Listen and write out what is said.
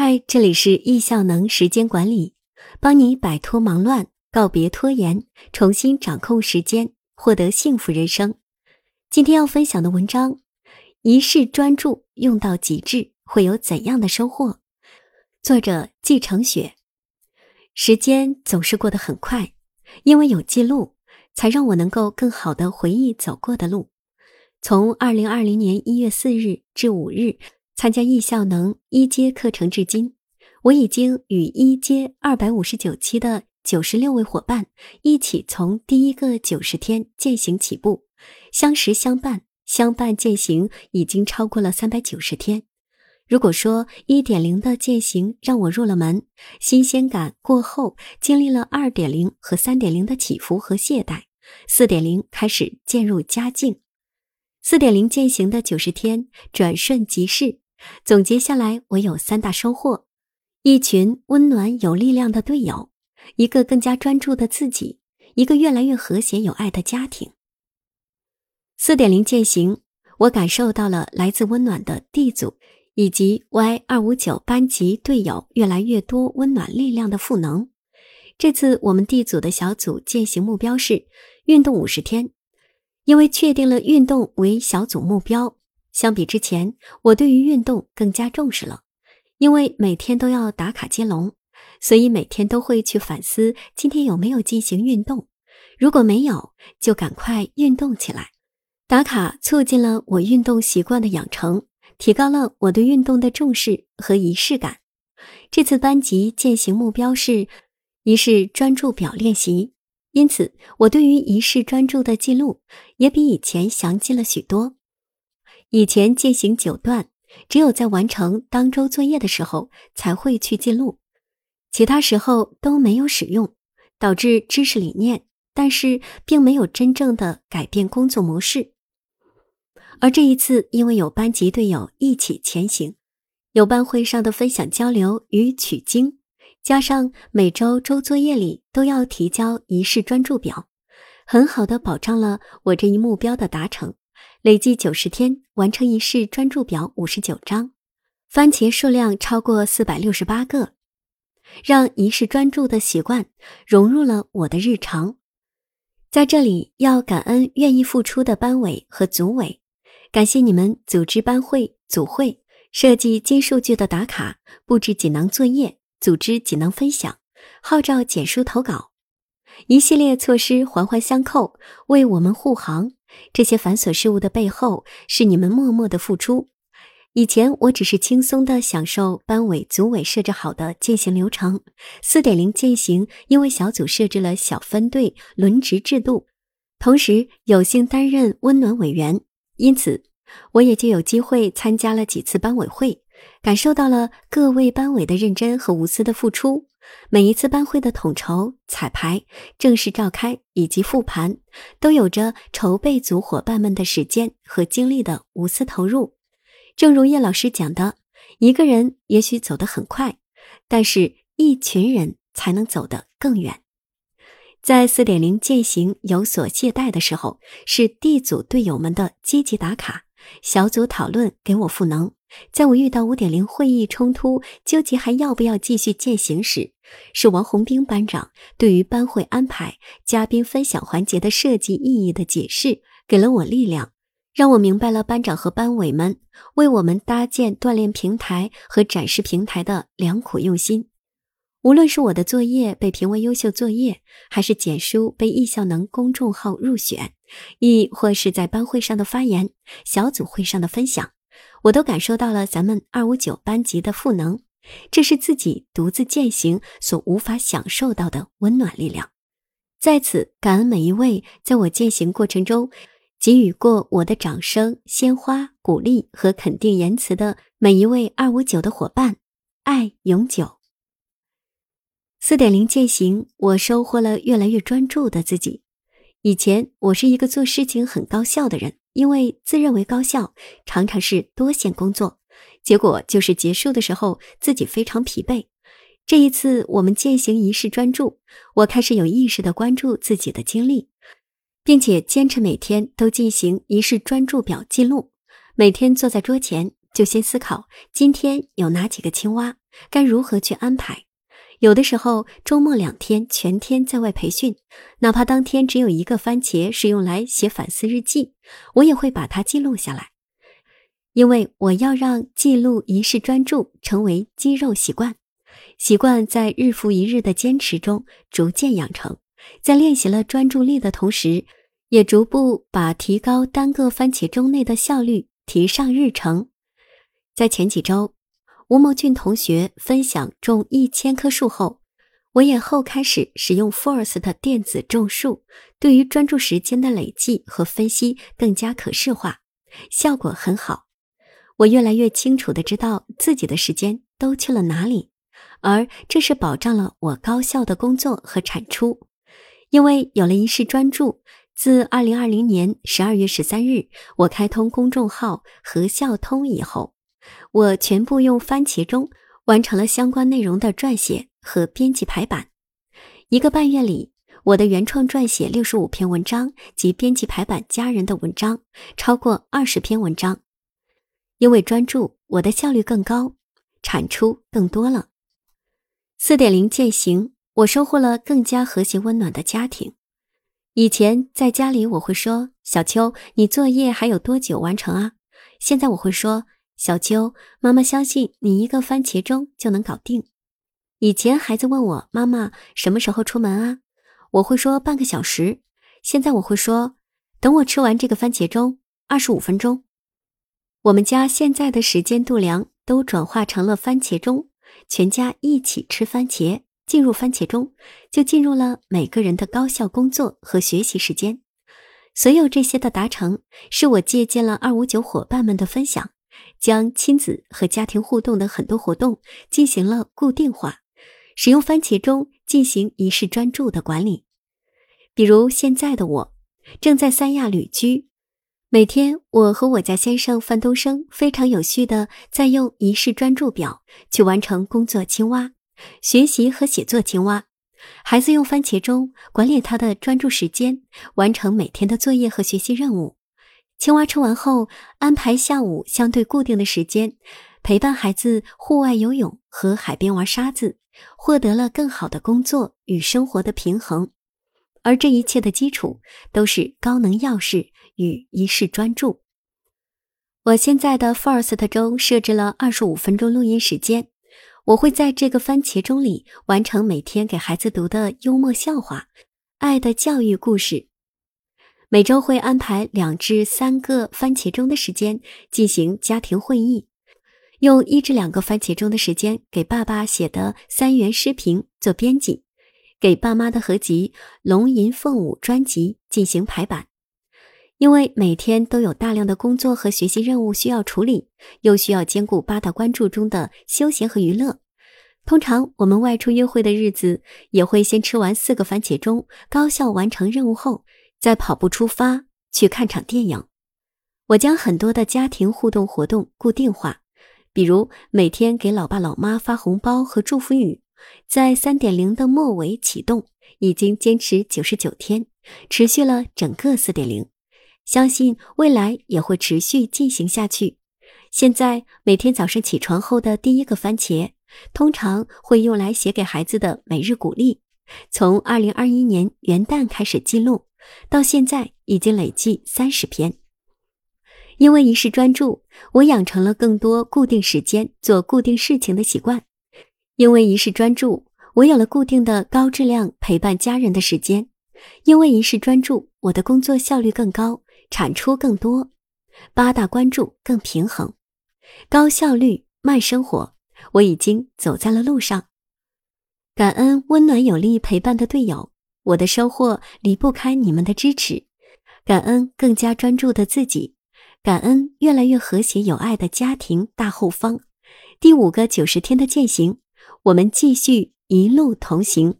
嗨，这里是易效能时间管理，帮你摆脱忙乱，告别拖延，重新掌控时间，获得幸福人生。今天要分享的文章：一世专注用到极致，会有怎样的收获？作者季成雪。时间总是过得很快，因为有记录，才让我能够更好的回忆走过的路。从二零二零年一月四日至五日。参加易效能一阶课程至今，我已经与一阶二百五十九期的九十六位伙伴一起从第一个九十天践行起步，相识相伴，相伴践行已经超过了三百九十天。如果说一点零的践行让我入了门，新鲜感过后，经历了二点零和三点零的起伏和懈怠，四点零开始渐入佳境，四点零践行的九十天转瞬即逝。总结下来，我有三大收获：一群温暖有力量的队友，一个更加专注的自己，一个越来越和谐有爱的家庭。四点零践行，我感受到了来自温暖的 D 组以及 Y 二五九班级队友越来越多温暖力量的赋能。这次我们 D 组的小组践行目标是运动五十天，因为确定了运动为小组目标。相比之前，我对于运动更加重视了，因为每天都要打卡接龙，所以每天都会去反思今天有没有进行运动。如果没有，就赶快运动起来。打卡促进了我运动习惯的养成，提高了我对运动的重视和仪式感。这次班级践行目标是仪式专注表练习，因此我对于仪式专注的记录也比以前详尽了许多。以前进行九段，只有在完成当周作业的时候才会去记录，其他时候都没有使用，导致知识理念，但是并没有真正的改变工作模式。而这一次，因为有班级队友一起前行，有班会上的分享交流与取经，加上每周周作业里都要提交仪式专注表，很好的保障了我这一目标的达成。累计九十天完成仪式专注表五十九张，番茄数量超过四百六十八个，让仪式专注的习惯融入了我的日常。在这里要感恩愿意付出的班委和组委，感谢你们组织班会、组会、设计金数据的打卡、布置锦囊作业、组织锦囊分享、号召简书投稿，一系列措施环环相扣，为我们护航。这些繁琐事务的背后，是你们默默的付出。以前我只是轻松的享受班委、组委设置好的践行流程。四点零践行，因为小组设置了小分队轮值制度，同时有幸担任温暖委员，因此我也就有机会参加了几次班委会，感受到了各位班委的认真和无私的付出。每一次班会的统筹、彩排、正式召开以及复盘，都有着筹备组伙伴们的时间和精力的无私投入。正如叶老师讲的，一个人也许走得很快，但是一群人才能走得更远。在四点零践行有所懈怠的时候，是 D 组队友们的积极打卡、小组讨论给我赋能。在我遇到五点零会议冲突，纠结还要不要继续践行时，是王红兵班长对于班会安排、嘉宾分享环节的设计意义的解释，给了我力量，让我明白了班长和班委们为我们搭建锻炼平台和展示平台的良苦用心。无论是我的作业被评为优秀作业，还是简书被易效能公众号入选，亦或是在班会上的发言、小组会上的分享。我都感受到了咱们二五九班级的赋能，这是自己独自践行所无法享受到的温暖力量。在此感恩每一位在我践行过程中给予过我的掌声、鲜花、鼓励和肯定言辞的每一位二五九的伙伴，爱永久。四点零践行，我收获了越来越专注的自己。以前我是一个做事情很高效的人。因为自认为高效，常常是多线工作，结果就是结束的时候自己非常疲惫。这一次我们践行仪式专注，我开始有意识的关注自己的经历，并且坚持每天都进行仪式专注表记录。每天坐在桌前，就先思考今天有哪几个青蛙，该如何去安排。有的时候周末两天全天在外培训，哪怕当天只有一个番茄是用来写反思日记，我也会把它记录下来，因为我要让记录仪式专注成为肌肉习惯，习惯在日复一日的坚持中逐渐养成，在练习了专注力的同时，也逐步把提高单个番茄钟内的效率提上日程。在前几周。吴某俊同学分享种一千棵树后，我也后开始使用 Force 的电子种树，对于专注时间的累计和分析更加可视化，效果很好。我越来越清楚的知道自己的时间都去了哪里，而这是保障了我高效的工作和产出。因为有了一世专注，自二零二零年十二月十三日我开通公众号“和校通”以后。我全部用番茄钟完成了相关内容的撰写和编辑排版。一个半月里，我的原创撰写六十五篇文章及编辑排版家人的文章超过二十篇文章。因为专注，我的效率更高，产出更多了。四点零践行，我收获了更加和谐温暖的家庭。以前在家里，我会说：“小秋，你作业还有多久完成啊？”现在我会说。小秋，妈妈相信你一个番茄钟就能搞定。以前孩子问我妈妈什么时候出门啊，我会说半个小时。现在我会说，等我吃完这个番茄钟，二十五分钟。我们家现在的时间度量都转化成了番茄钟，全家一起吃番茄，进入番茄钟，就进入了每个人的高效工作和学习时间。所有这些的达成，是我借鉴了二五九伙伴们的分享。将亲子和家庭互动的很多活动进行了固定化，使用番茄钟进行仪式专注的管理。比如现在的我正在三亚旅居，每天我和我家先生范东升非常有序的在用仪式专注表去完成工作青蛙、学习和写作青蛙，孩子用番茄钟管理他的专注时间，完成每天的作业和学习任务。青蛙吃完后，安排下午相对固定的时间，陪伴孩子户外游泳和海边玩沙子，获得了更好的工作与生活的平衡。而这一切的基础都是高能钥匙与一式专注。我现在的 First 中设置了二十五分钟录音时间，我会在这个番茄钟里完成每天给孩子读的幽默笑话、爱的教育故事。每周会安排两至三个番茄钟的时间进行家庭会议，用一至两个番茄钟的时间给爸爸写的三元诗评做编辑，给爸妈的合集《龙吟凤舞》专辑进行排版。因为每天都有大量的工作和学习任务需要处理，又需要兼顾八大关注中的休闲和娱乐，通常我们外出约会的日子也会先吃完四个番茄钟，高效完成任务后。在跑步出发去看场电影，我将很多的家庭互动活动固定化，比如每天给老爸老妈发红包和祝福语，在三点零的末尾启动，已经坚持九十九天，持续了整个四点零，相信未来也会持续进行下去。现在每天早上起床后的第一个番茄，通常会用来写给孩子的每日鼓励，从二零二一年元旦开始记录。到现在已经累计三十篇。因为一世专注，我养成了更多固定时间做固定事情的习惯。因为一世专注，我有了固定的高质量陪伴家人的时间。因为一世专注，我的工作效率更高，产出更多，八大关注更平衡，高效率慢生活，我已经走在了路上。感恩温暖有力陪伴的队友。我的收获离不开你们的支持，感恩更加专注的自己，感恩越来越和谐有爱的家庭大后方。第五个九十天的践行，我们继续一路同行。